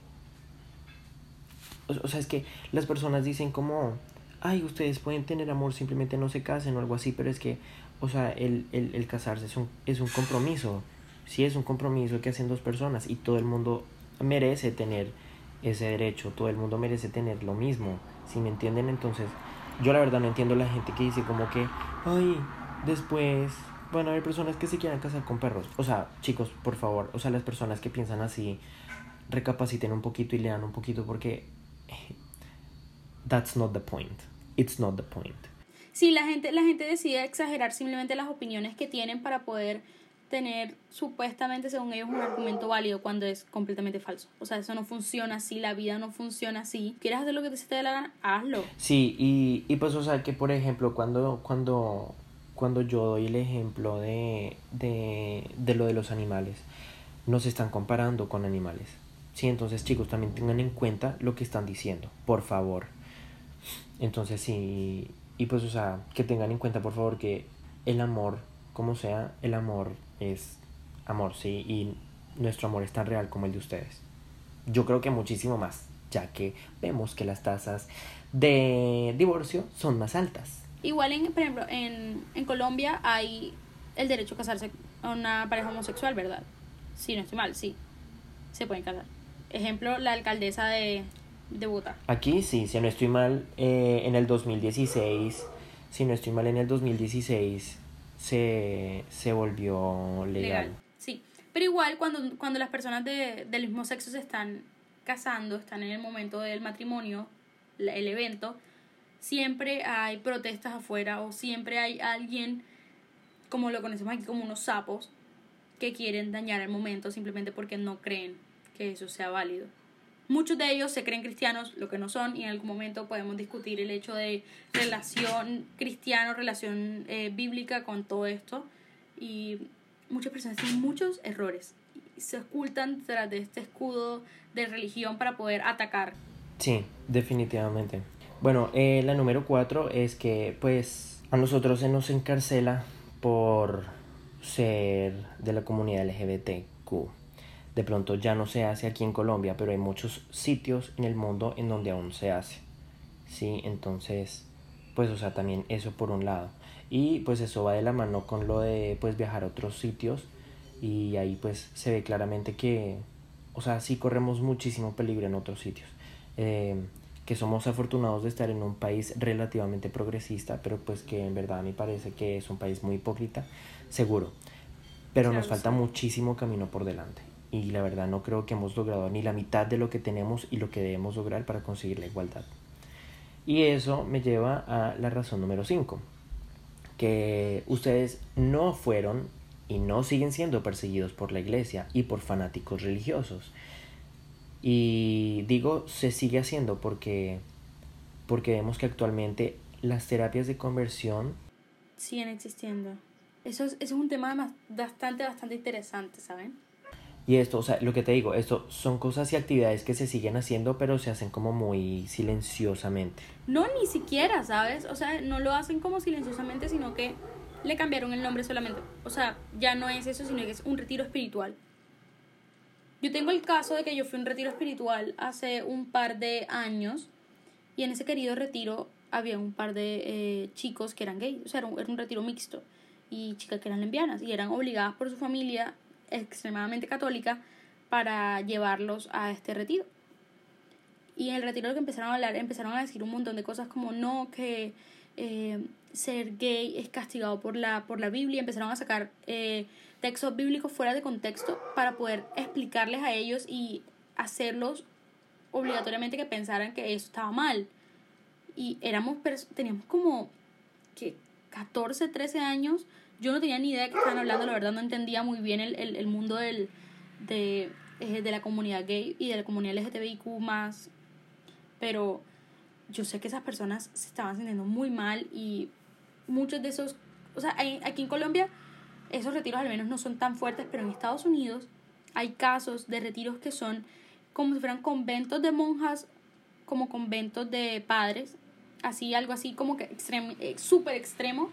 [SPEAKER 2] O, o sea, es que las personas dicen como, ay, ustedes pueden tener amor, simplemente no se casen o algo así, pero es que, o sea, el, el, el casarse es un, es un compromiso. Sí, es un compromiso que hacen dos personas y todo el mundo merece tener ese derecho, todo el mundo merece tener lo mismo, si me entienden? Entonces, yo la verdad no entiendo la gente que dice como que, ay, después van a haber personas que se quieran casar con perros. O sea, chicos, por favor, o sea, las personas que piensan así, recapaciten un poquito y lean un poquito porque that's not the point. It's not the point.
[SPEAKER 3] Sí, la gente, la gente decide exagerar simplemente las opiniones que tienen para poder tener supuestamente, según ellos, un argumento válido cuando es completamente falso. O sea, eso no funciona así, la vida no funciona así. ¿Quieres hacer lo que te se te la gana? Hazlo.
[SPEAKER 2] Sí, y, y pues, o sea, que por ejemplo, cuando, cuando, cuando yo doy el ejemplo de, de, de lo de los animales, no se están comparando con animales. Sí, entonces chicos, también tengan en cuenta lo que están diciendo, por favor. Entonces sí, y pues, o sea, que tengan en cuenta, por favor, que el amor, como sea, el amor es amor, sí, y nuestro amor es tan real como el de ustedes. Yo creo que muchísimo más, ya que vemos que las tasas de divorcio son más altas.
[SPEAKER 3] Igual, en, por ejemplo, en, en Colombia hay el derecho a casarse a una pareja homosexual, ¿verdad? Sí, no estoy mal, sí. Se pueden casar. Ejemplo, la alcaldesa de, de votar.
[SPEAKER 2] Aquí sí, si no estoy mal, eh, en el 2016, si no estoy mal, en el 2016 se, se volvió legal.
[SPEAKER 3] Sí, pero igual cuando, cuando las personas de, del mismo sexo se están casando, están en el momento del matrimonio, el evento, siempre hay protestas afuera o siempre hay alguien, como lo conocemos aquí, como unos sapos, que quieren dañar el momento simplemente porque no creen que eso sea válido. Muchos de ellos se creen cristianos, lo que no son, y en algún momento podemos discutir el hecho de relación cristiano, relación eh, bíblica con todo esto. Y muchas personas tienen muchos errores se ocultan tras de este escudo de religión para poder atacar.
[SPEAKER 2] Sí, definitivamente. Bueno, eh, la número cuatro es que pues a nosotros se nos encarcela por ser de la comunidad LGBTQ. De pronto ya no se hace aquí en Colombia, pero hay muchos sitios en el mundo en donde aún se hace. Sí, entonces, pues o sea, también eso por un lado. Y pues eso va de la mano con lo de pues viajar a otros sitios y ahí pues se ve claramente que, o sea, sí corremos muchísimo peligro en otros sitios. Eh, que somos afortunados de estar en un país relativamente progresista, pero pues que en verdad me parece que es un país muy hipócrita, seguro. Pero nos falta
[SPEAKER 3] sí.
[SPEAKER 2] muchísimo camino por delante. Y la verdad no creo que hemos logrado ni la mitad de lo que tenemos y lo que debemos lograr para conseguir la igualdad. Y eso me lleva a la razón número 5, que ustedes no fueron y no siguen siendo perseguidos por la iglesia y por fanáticos religiosos. Y digo, se sigue haciendo porque, porque vemos que actualmente las terapias de conversión,
[SPEAKER 3] Siguen existiendo. Eso es, eso es un tema bastante, bastante interesante, ¿saben?
[SPEAKER 2] Y esto, o sea, lo que te digo, esto son cosas y actividades que se siguen haciendo, pero se hacen como muy silenciosamente.
[SPEAKER 3] No, ni siquiera, ¿sabes? O sea, no lo hacen como silenciosamente, sino que le cambiaron el nombre solamente. O sea, ya no es eso, sino que es un retiro espiritual. Yo tengo el caso de que yo fui a un retiro espiritual hace un par de años y en ese querido retiro había un par de eh, chicos que eran gays. O sea, era un, era un retiro mixto y chicas que eran lesbianas y eran obligadas por su familia extremadamente católica para llevarlos a este retiro. Y en el retiro lo que empezaron a hablar, empezaron a decir un montón de cosas como no, que eh, ser gay es castigado por la, por la Biblia. Empezaron a sacar eh, textos bíblicos fuera de contexto para poder explicarles a ellos y hacerlos obligatoriamente que pensaran que eso estaba mal. Y éramos, teníamos como que 14, 13 años. Yo no tenía ni idea de qué estaban hablando, la verdad no entendía muy bien el, el, el mundo del, de, eh, de la comunidad gay y de la comunidad LGTBIQ más. Pero yo sé que esas personas se estaban sintiendo muy mal y muchos de esos, o sea, hay- aquí en Colombia esos retiros al menos no son tan fuertes, pero en Estados Unidos hay casos de retiros que son como si fueran conventos de monjas, como conventos de padres, así, algo así como que extrem- eh, súper extremo,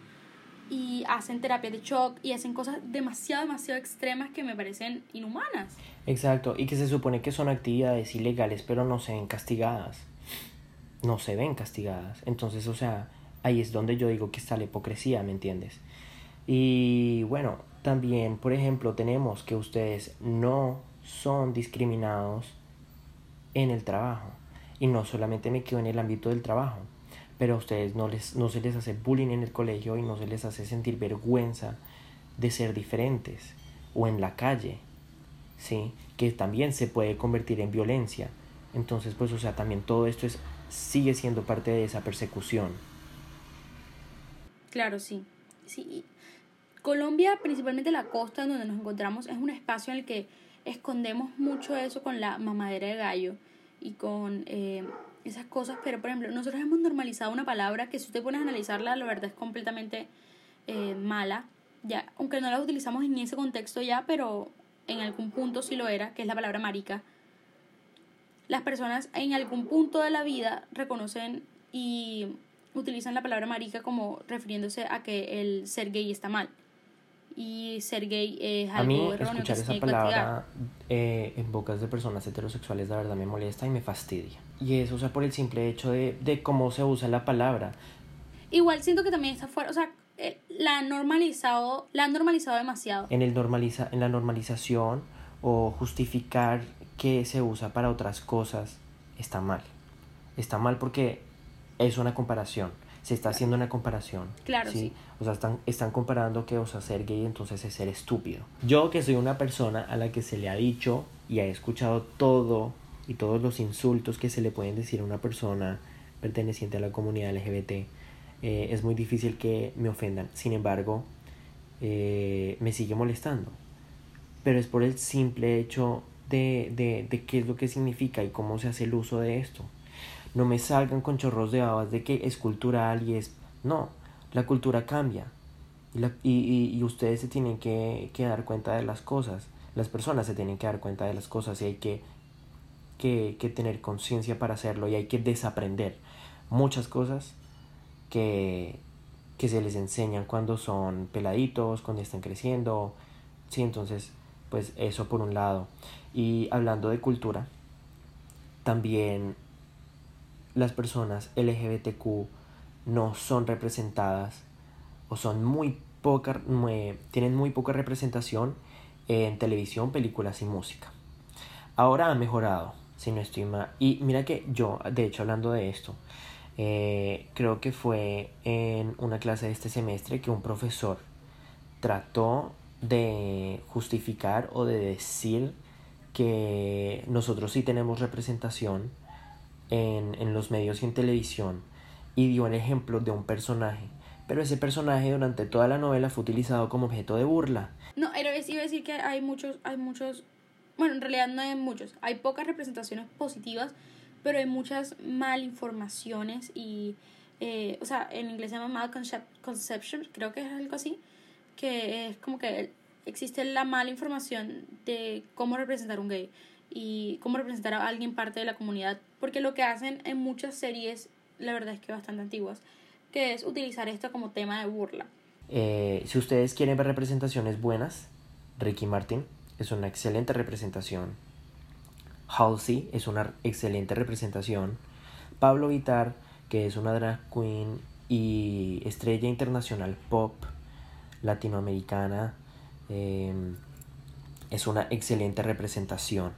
[SPEAKER 3] y hacen terapia de shock y hacen cosas demasiado, demasiado extremas que me parecen inhumanas.
[SPEAKER 2] Exacto, y que se supone que son actividades ilegales, pero no se ven castigadas. No se ven castigadas. Entonces, o sea, ahí es donde yo digo que está la hipocresía, ¿me entiendes? Y bueno, también, por ejemplo, tenemos que ustedes no son discriminados en el trabajo. Y no solamente me quedo en el ámbito del trabajo, pero a ustedes no, les, no se les hace bullying en el colegio y no se les hace sentir vergüenza de ser diferentes o en la calle. ¿sí? Que también se puede convertir en violencia. Entonces, pues, o sea, también todo esto es, sigue siendo parte de esa persecución.
[SPEAKER 3] Claro, sí. sí. Colombia, principalmente la costa donde nos encontramos, es un espacio en el que escondemos mucho eso con la mamadera de gallo y con eh, esas cosas. Pero, por ejemplo, nosotros hemos normalizado una palabra que si usted pones a analizarla, la verdad es completamente eh, mala. Ya, aunque no la utilizamos en ese contexto ya, pero en algún punto sí lo era, que es la palabra marica. Las personas en algún punto de la vida reconocen y utilizan la palabra marica como refiriéndose a que el ser gay está mal. Y ser gay es
[SPEAKER 2] A
[SPEAKER 3] algo
[SPEAKER 2] mí
[SPEAKER 3] erróneo
[SPEAKER 2] escuchar esa
[SPEAKER 3] tiene que castigar.
[SPEAKER 2] palabra eh, en bocas de personas heterosexuales la verdad me molesta y me fastidia. Y eso, o sea, por el simple hecho de, de cómo se usa la palabra.
[SPEAKER 3] Igual siento que también está fuera, o sea, eh, la han normalizado, la han normalizado demasiado.
[SPEAKER 2] En, el normaliza, en la normalización o justificar que se usa para otras cosas está mal. está mal porque es una comparación. Se está haciendo una comparación.
[SPEAKER 3] Claro, sí.
[SPEAKER 2] O sea, están, están comparando que, o sea, ser gay entonces es ser estúpido. Yo que soy una persona a la que se le ha dicho y ha escuchado todo y todos los insultos que se le pueden decir a una persona perteneciente a la comunidad LGBT, eh, es muy difícil que me ofendan. Sin embargo, eh, me sigue molestando. Pero es por el simple hecho de, de, de qué es lo que significa y cómo se hace el uso de esto. No me salgan con chorros de babas de que es cultural y es... No, la cultura cambia. Y, la, y, y, ustedes se tienen que, que, dar cuenta de las cosas. Las personas se tienen que dar cuenta de las cosas y hay que, que, que tener conciencia para hacerlo y hay que desaprender muchas cosas que, que se les enseñan cuando son peladitos, cuando están creciendo. Sí, entonces, pues eso por un lado. Y hablando de cultura, también las personas LGBTQ no son representadas o son muy poca, tienen muy poca representación en televisión, películas y música. Ahora ha mejorado, si no estoy mal. Y mira que yo, de hecho, hablando de esto, eh, creo que fue en una clase de este semestre que un profesor trató de justificar o de decir que nosotros sí tenemos representación en, en los medios y en televisión y dio el ejemplo de un personaje pero ese personaje durante toda la novela fue utilizado como objeto de burla.
[SPEAKER 3] No, iba a decir que hay muchos, hay muchos, bueno, en realidad no hay muchos, hay pocas representaciones positivas, pero hay muchas malinformaciones y, eh, o sea, en inglés se llama malconception, creo que es algo así, que es como que existe la mala información de cómo representar un gay y cómo representar a alguien parte de la comunidad, porque lo que hacen en muchas series, la verdad es que bastante antiguas, que es utilizar esto como tema de burla.
[SPEAKER 2] Eh, si ustedes quieren ver representaciones buenas, Ricky Martin es una excelente representación. Halsey es una excelente representación. Pablo Vitar, que es una drag queen y estrella internacional pop latinoamericana, eh, es una excelente representación.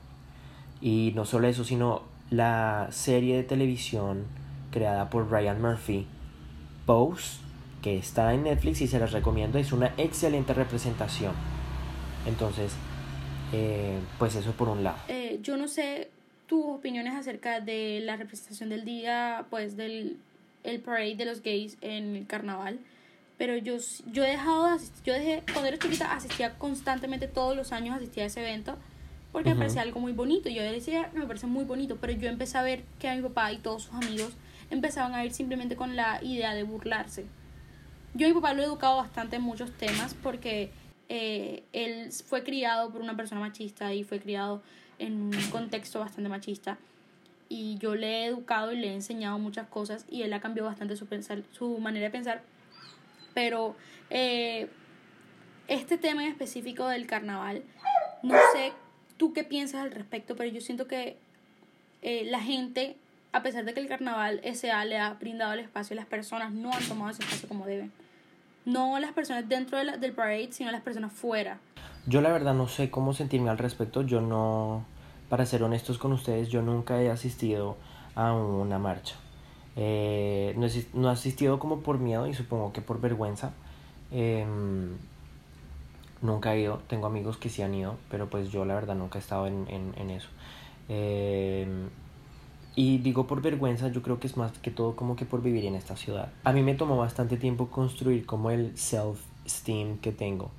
[SPEAKER 2] Y no solo eso, sino la serie de televisión creada por Ryan Murphy, Pose, que está en Netflix y se las recomiendo, es una excelente representación. Entonces, eh, pues eso por un lado.
[SPEAKER 3] Eh, yo no sé tus opiniones acerca de la representación del día, pues del el parade de los gays en el carnaval. Pero yo, yo he dejado de asistir, yo dejé, cuando era chiquita asistía constantemente todos los años, asistía a ese evento, porque me parecía algo muy bonito. Yo decía, me parece muy bonito, pero yo empecé a ver que a mi papá y todos sus amigos empezaban a ir simplemente con la idea de burlarse. Yo a mi papá lo he educado bastante en muchos temas porque eh, él fue criado por una persona machista y fue criado en un *coughs* contexto bastante machista. Y yo le he educado y le he enseñado muchas cosas y él ha cambiado bastante su, pensar, su manera de pensar. Pero eh, este tema en específico del carnaval, no sé tú qué piensas al respecto, pero yo siento que eh, la gente a pesar de que el carnaval SA le ha brindado el espacio, las personas no han tomado ese espacio como deben. No las personas dentro de del parade, sino las personas fuera.
[SPEAKER 2] Yo la verdad no sé cómo sentirme al respecto. Yo no, para ser honestos con ustedes, yo nunca he asistido a una marcha. Eh, no, he, asistido como por miedo y supongo que por vergüenza. Eh, nunca he ido, tengo amigos que sí han ido, pero pues yo la verdad nunca he estado en, en, en eso. Eh, y digo por vergüenza, yo creo que es más que todo como que por vivir en esta ciudad. A mí me tomó bastante tiempo construir como el self-esteem que tengo,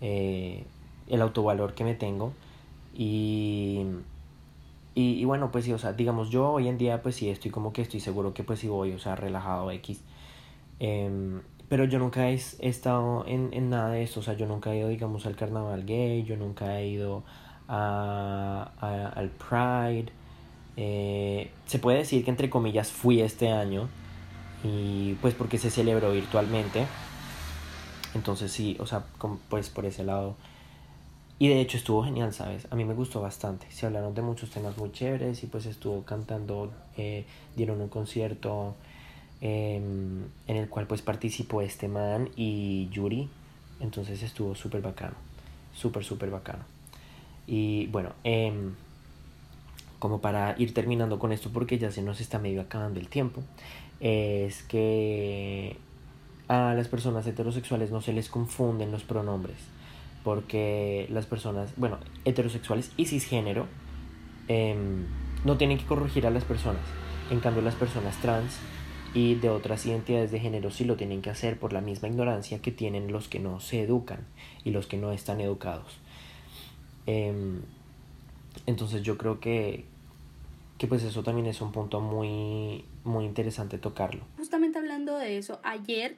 [SPEAKER 2] eh, el autovalor que me tengo. Y, y, bueno, pues sí, o sea, digamos, yo hoy en día pues sí estoy como que estoy seguro que pues sí voy, o sea, relajado X. Eh, pero yo nunca he, estado en, en, nada de eso, o sea, yo nunca he ido, digamos, al carnaval gay, yo nunca he ido a, al Pride. Eh, se puede decir que entre comillas fui este año y pues porque se celebró virtualmente. Entonces sí, o sea, pues por ese lado. Y de hecho estuvo genial, ¿sabes? A mí me gustó bastante. Se hablaron de muchos temas muy chéveres y pues estuvo cantando, eh, dieron un concierto eh, en el cual pues participó este man y Yuri. Entonces estuvo súper bacano, súper, súper bacano. Y bueno, eh, como para ir terminando con esto porque ya se nos está medio acabando el tiempo, es que a las personas heterosexuales no se les confunden los pronombres, porque las personas, bueno, heterosexuales y cisgénero em, no tienen que corregir a las personas, en cambio las personas trans y de otras identidades de género sí lo tienen que hacer por la misma ignorancia que tienen los que no se educan y los que no están educados. Em, entonces yo creo que, que pues eso también es un punto muy, muy interesante tocarlo.
[SPEAKER 3] Justamente hablando de eso, ayer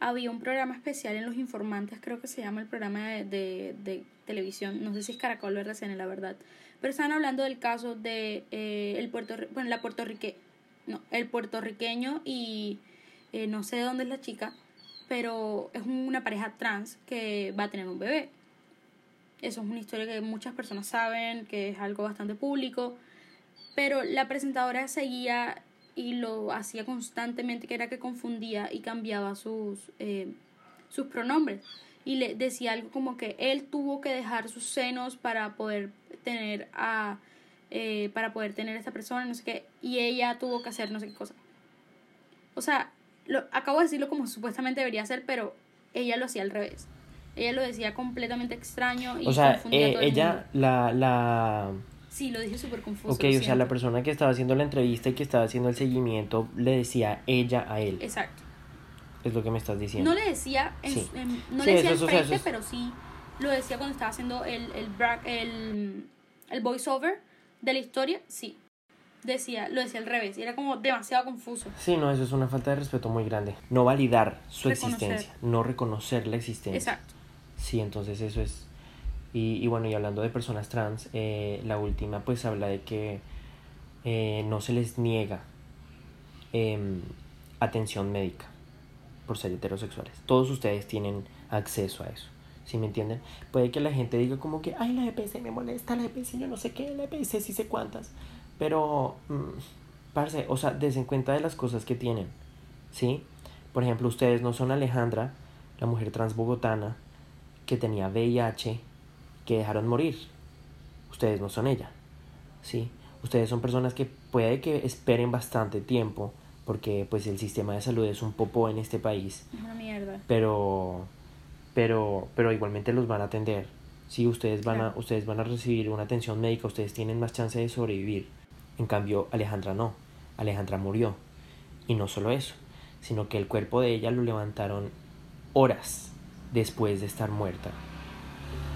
[SPEAKER 3] había un programa especial en Los Informantes, creo que se llama el programa de, de, televisión, no sé si es Caracol o RCN, la verdad, pero estaban hablando del caso de eh, el Puerto, bueno, la puertorrique, no, el puertorriqueño y eh, no sé de dónde es la chica, pero es una pareja trans que va a tener un bebé. Eso es una historia que muchas personas saben, que es algo bastante público, pero la presentadora seguía y lo hacía constantemente, que era que confundía y cambiaba sus, eh, sus pronombres. Y le decía algo como que él tuvo que dejar sus senos para poder tener a eh, para poder tener a esta persona, no sé qué, y ella tuvo que hacer no sé qué cosa. O sea, lo, acabo de decirlo como supuestamente debería ser, pero ella lo hacía al revés. Ella lo decía completamente extraño y
[SPEAKER 2] O sea,
[SPEAKER 3] confundía a
[SPEAKER 2] eh,
[SPEAKER 3] todo el
[SPEAKER 2] ella, la, la,
[SPEAKER 3] Sí, lo dije súper confuso.
[SPEAKER 2] ok, o sea, la persona que estaba haciendo la entrevista y que estaba haciendo el seguimiento le decía ella a él,
[SPEAKER 3] Exacto.
[SPEAKER 2] es lo que me estás diciendo.
[SPEAKER 3] No le decía, en,
[SPEAKER 2] Sí.
[SPEAKER 3] en- no
[SPEAKER 2] Sí,
[SPEAKER 3] le decía
[SPEAKER 2] eso- eso es-
[SPEAKER 3] pero sí lo decía cuando estaba haciendo el, el, el voiceover de la historia, sí. Decía, lo decía al revés, y era como demasiado confuso.
[SPEAKER 2] Sí, no, eso es una falta de respeto muy grande. No validar su
[SPEAKER 3] Reconocer.
[SPEAKER 2] existencia, no reconocer la existencia.
[SPEAKER 3] Exacto.
[SPEAKER 2] Sí, entonces eso es... Y, y bueno, y hablando de personas trans, eh, la última pues habla de que eh, no se les niega em, atención médica por ser heterosexuales. Todos ustedes tienen acceso a eso. ¿Sí me entienden? Puede que la gente diga como que, ay, la EPS me molesta, la EPS yo no sé qué, la EPS sí sé cuántas. Pero, mm, parce, o sea, desen cuenta de las cosas que tienen. ¿Sí? Por ejemplo, ustedes no son Alejandra, la mujer trans bogotana, que tenía VIH, que dejaron morir. Ustedes no son ella. ¿Sí? Ustedes son personas que puede que esperen bastante tiempo, porque pues el sistema de salud es un popó en este país
[SPEAKER 3] Es una mierda.
[SPEAKER 2] pero pero pero igualmente los van a atender. Si ustedes van a ustedes van a recibir una atención médica ustedes tienen más chance de sobrevivir. En cambio Alejandra no. Alejandra murió. Y no solo eso sino que el cuerpo de ella lo levantaron horas después de estar muerta.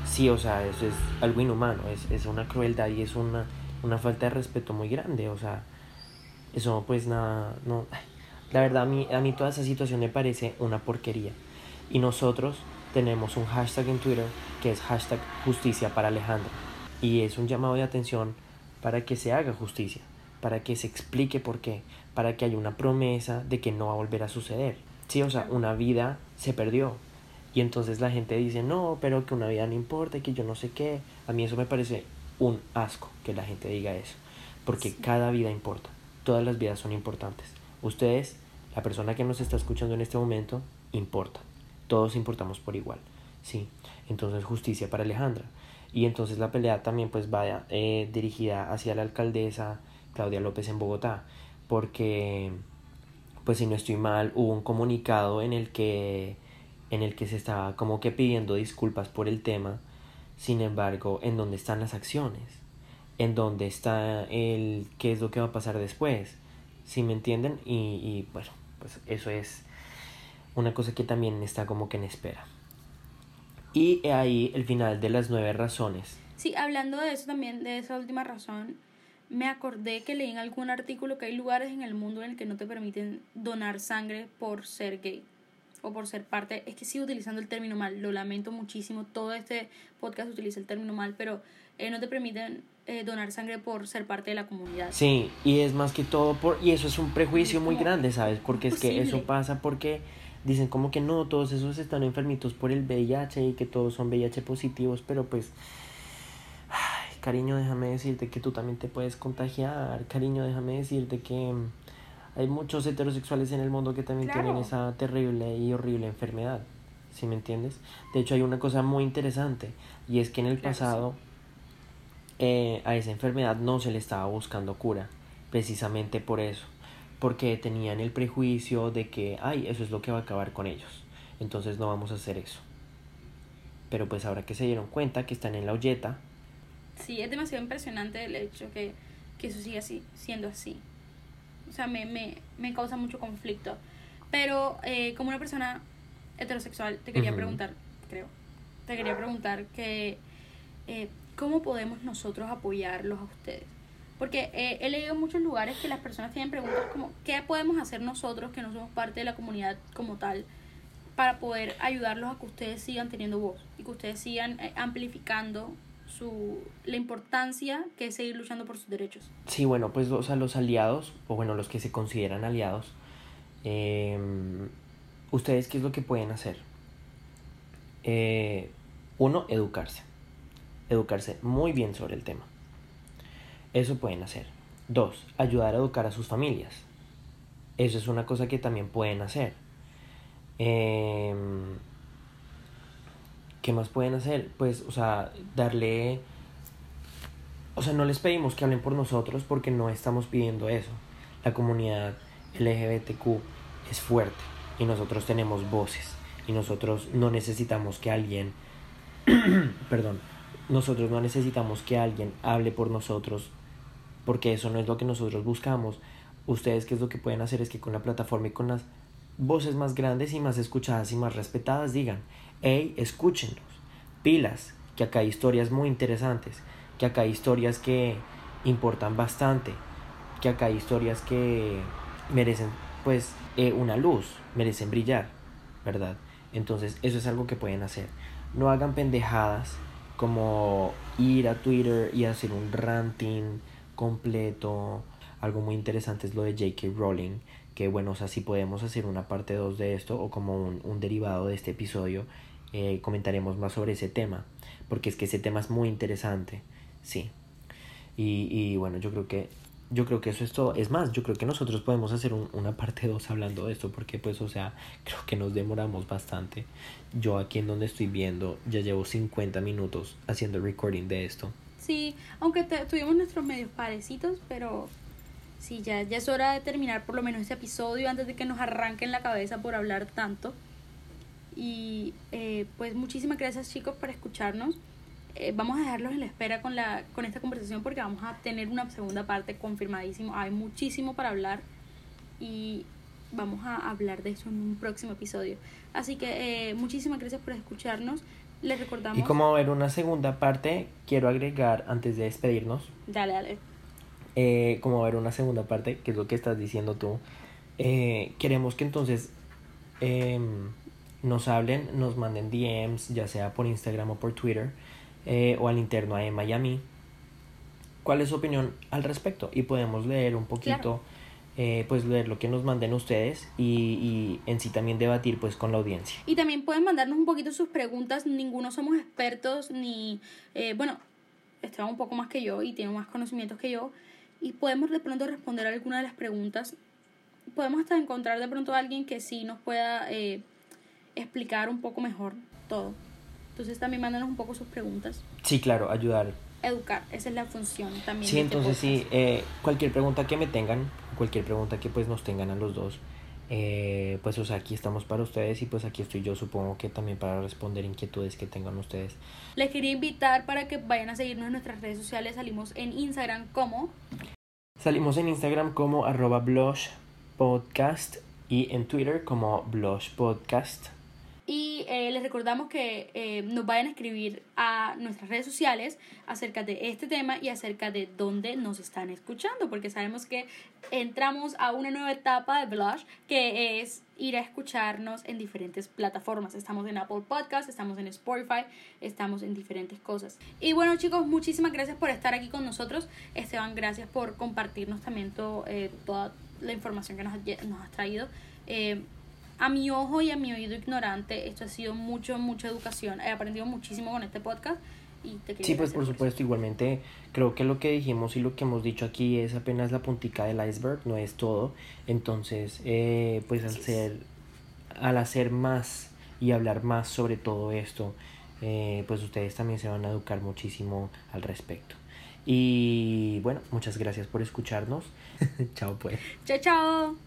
[SPEAKER 2] Sí o sea eso es algo inhumano es, es una crueldad y es una una falta de respeto muy grande o sea eso pues nada no la verdad a mí a mí toda esa situación me parece una porquería. Y nosotros tenemos un hashtag en Twitter que es hashtag justicia para Alejandra. Y es un llamado de atención para que se haga justicia, para que se explique por qué, para que haya una promesa de que no va a volver a suceder. Sí, o sea, una vida se perdió. Y entonces la gente dice, no, pero que una vida no importa, que yo no sé qué. A mí eso me parece un asco que la gente diga eso. Porque
[SPEAKER 3] Sí.
[SPEAKER 2] cada vida importa. Todas las vidas son importantes. Ustedes, la persona que nos está escuchando en este momento, importa. Todos importamos por igual. Sí. Entonces justicia para Alejandra. Y entonces la pelea también pues va eh, dirigida hacia la alcaldesa Claudia López en Bogotá. Porque pues si no estoy mal, hubo un comunicado en el que en el que se estaba como que pidiendo disculpas por el tema. Sin embargo, ¿en dónde están las acciones? ¿En dónde está el qué es lo que va a pasar después? ¿Sí me entienden? Y, y bueno, pues eso es una cosa que también está como que en espera. Y ahí el final de las nueve razones.
[SPEAKER 3] Sí, hablando de eso también, de esa última razón, me acordé que leí en algún artículo que hay lugares en el mundo en el que no te permiten donar sangre por ser gay o por ser parte. Es que sigo utilizando el término mal, lo lamento muchísimo. Todo este podcast utiliza el término mal, pero eh, no te permiten eh, donar sangre por ser parte de la comunidad.
[SPEAKER 2] Sí, y es más que todo por... Y eso es un prejuicio muy grande, ¿sabes? Porque es que eso pasa porque dicen como que no, todos esos están enfermitos por el VIH y que todos son VIH positivos, pero pues... Ay, cariño, déjame decirte que tú también te puedes contagiar. Cariño, déjame decirte que mm, hay muchos heterosexuales en el mundo que también
[SPEAKER 3] Claro.
[SPEAKER 2] tienen esa terrible y horrible enfermedad. ¿Sí me entiendes? De hecho, hay una cosa muy interesante y es que en el
[SPEAKER 3] Claro, sí.
[SPEAKER 2] pasado eh, a esa enfermedad no se le estaba buscando cura, precisamente por eso, porque tenían el prejuicio de que, ay, eso es lo que va a acabar con ellos, entonces no vamos a hacer eso. Pero pues ahora que se dieron cuenta que están en la olleta,
[SPEAKER 3] Sí, es demasiado impresionante el hecho que, que eso siga así, siendo así. O sea, me, me, me causa mucho conflicto. Pero eh, como una persona heterosexual, te quería preguntar, creo, te quería preguntar que eh, cómo podemos nosotros apoyarlos a ustedes. Porque eh, he leído en muchos lugares que las personas tienen preguntas como, ¿qué podemos hacer nosotros que no somos parte de la comunidad como tal? para poder ayudarlos a que ustedes sigan teniendo voz y que ustedes sigan eh, amplificando su la importancia que es seguir luchando por sus derechos.
[SPEAKER 2] Sí, bueno, pues o sea, los aliados, o bueno, los que se consideran aliados, eh, ¿ustedes qué es lo que pueden hacer? Eh, uno, educarse. Educarse muy bien sobre el tema. Eso pueden hacer. Dos, ayudar a educar a sus familias. Eso es una cosa que también pueden hacer. Eh, ¿Qué más pueden hacer? Pues, o sea, darle o sea, no les pedimos que hablen por nosotros porque no estamos pidiendo eso. La comunidad LGBTQ es fuerte y nosotros tenemos voces y nosotros no necesitamos que alguien, *clears throat* perdón, nosotros no necesitamos que alguien hable por nosotros porque eso no es lo que nosotros buscamos. Ustedes qué es lo que pueden hacer es que con la plataforma y con las voces más grandes y más escuchadas y más respetadas digan, hey, escúchenos, pilas, que acá hay historias muy interesantes, que acá hay historias que importan bastante, que acá hay historias que merecen pues eh, una luz, merecen brillar, ¿verdad? Entonces eso es algo que pueden hacer. No hagan pendejadas como ir a Twitter y hacer un ranting completo. Algo muy interesante es lo de J.K. Rowling, que bueno, o sea, si podemos hacer una parte 2 de esto o como un, un derivado de este episodio, eh, comentaremos más sobre ese tema, porque es que ese tema es muy interesante, sí. Y, y bueno, yo creo que yo creo que eso es todo. Es más, yo creo que nosotros podemos hacer un- una parte 2 hablando de esto, porque pues, o sea, *laughs* creo que nos demoramos bastante. Yo aquí en donde estoy viendo, ya llevo 50 minutos haciendo recording de esto.
[SPEAKER 3] Sí, aunque tuvimos nuestros medios parecidos, pero sí, ya, ya es hora de terminar por lo menos este episodio antes de que nos arranquen la cabeza por hablar tanto. Y eh, pues muchísimas gracias chicos por escucharnos. Eh, vamos a dejarlos en la espera con, la, con esta conversación porque vamos a tener una segunda parte confirmadísimo. Hay muchísimo para hablar y vamos a hablar de eso en un próximo episodio. Así que eh, muchísimas gracias por escucharnos. Les recordamos...
[SPEAKER 2] Y como va a haber una segunda parte, quiero agregar, antes de despedirnos,
[SPEAKER 3] Dale, dale.
[SPEAKER 2] eh, como va a haber una segunda parte, que es lo que estás diciendo tú, eh, queremos que entonces em, nos hablen, nos manden DMs, ya sea por Instagram o por Twitter, eh, o al interno a mí, cuál es su opinión al respecto. Y podemos leer un poquito,
[SPEAKER 3] Claro.
[SPEAKER 2] Eh, pues leer lo que nos manden ustedes y, y en sí también debatir pues con la audiencia.
[SPEAKER 3] Y también pueden mandarnos un poquito sus preguntas. Ninguno somos expertos ni... eh, bueno, Esteban un poco más que yo y tiene más conocimientos que yo. Y podemos de pronto responder alguna de las preguntas. Podemos hasta encontrar de pronto a alguien que sí nos pueda eh, explicar un poco mejor todo. Entonces también mándanos un poco sus preguntas.
[SPEAKER 2] Sí, claro, ayudar.
[SPEAKER 3] Educar, esa es la función también.
[SPEAKER 2] Sí,
[SPEAKER 3] este
[SPEAKER 2] entonces sí, cualquier pregunta que me tengan, cualquier pregunta que pues nos tengan a los dos, eh, pues o sea, aquí estamos para ustedes y pues aquí estoy yo supongo que también para responder inquietudes que tengan ustedes.
[SPEAKER 3] Les quería invitar para que vayan a seguirnos en nuestras redes sociales. Salimos en Instagram como
[SPEAKER 2] Salimos en Instagram como arroba blush podcast y en Twitter como blush podcast.
[SPEAKER 3] Y eh, les recordamos que eh, nos vayan a escribir a nuestras redes sociales acerca de este tema y acerca de dónde nos están escuchando, porque sabemos que entramos a una nueva etapa de Blush, que es ir a escucharnos en diferentes plataformas. Estamos en Apple Podcast, estamos en Spotify, estamos en diferentes cosas. Y bueno chicos, muchísimas gracias por estar aquí con nosotros. Esteban, gracias por compartirnos también todo, eh, toda la información que nos, nos has traído. A mi ojo y a mi oído ignorante, esto ha sido mucho, mucha educación. He aprendido muchísimo con este podcast y te
[SPEAKER 2] Sí, pues por
[SPEAKER 3] eso.
[SPEAKER 2] supuesto, igualmente creo que lo que dijimos y lo que hemos dicho aquí es apenas la puntica del iceberg, no es todo. Entonces, eh, pues al ser, al hacer más y hablar más sobre todo esto, eh, pues ustedes también se van a educar muchísimo al respecto. Y bueno, muchas gracias por escucharnos. *laughs* Chao pues.
[SPEAKER 3] Chao, chao.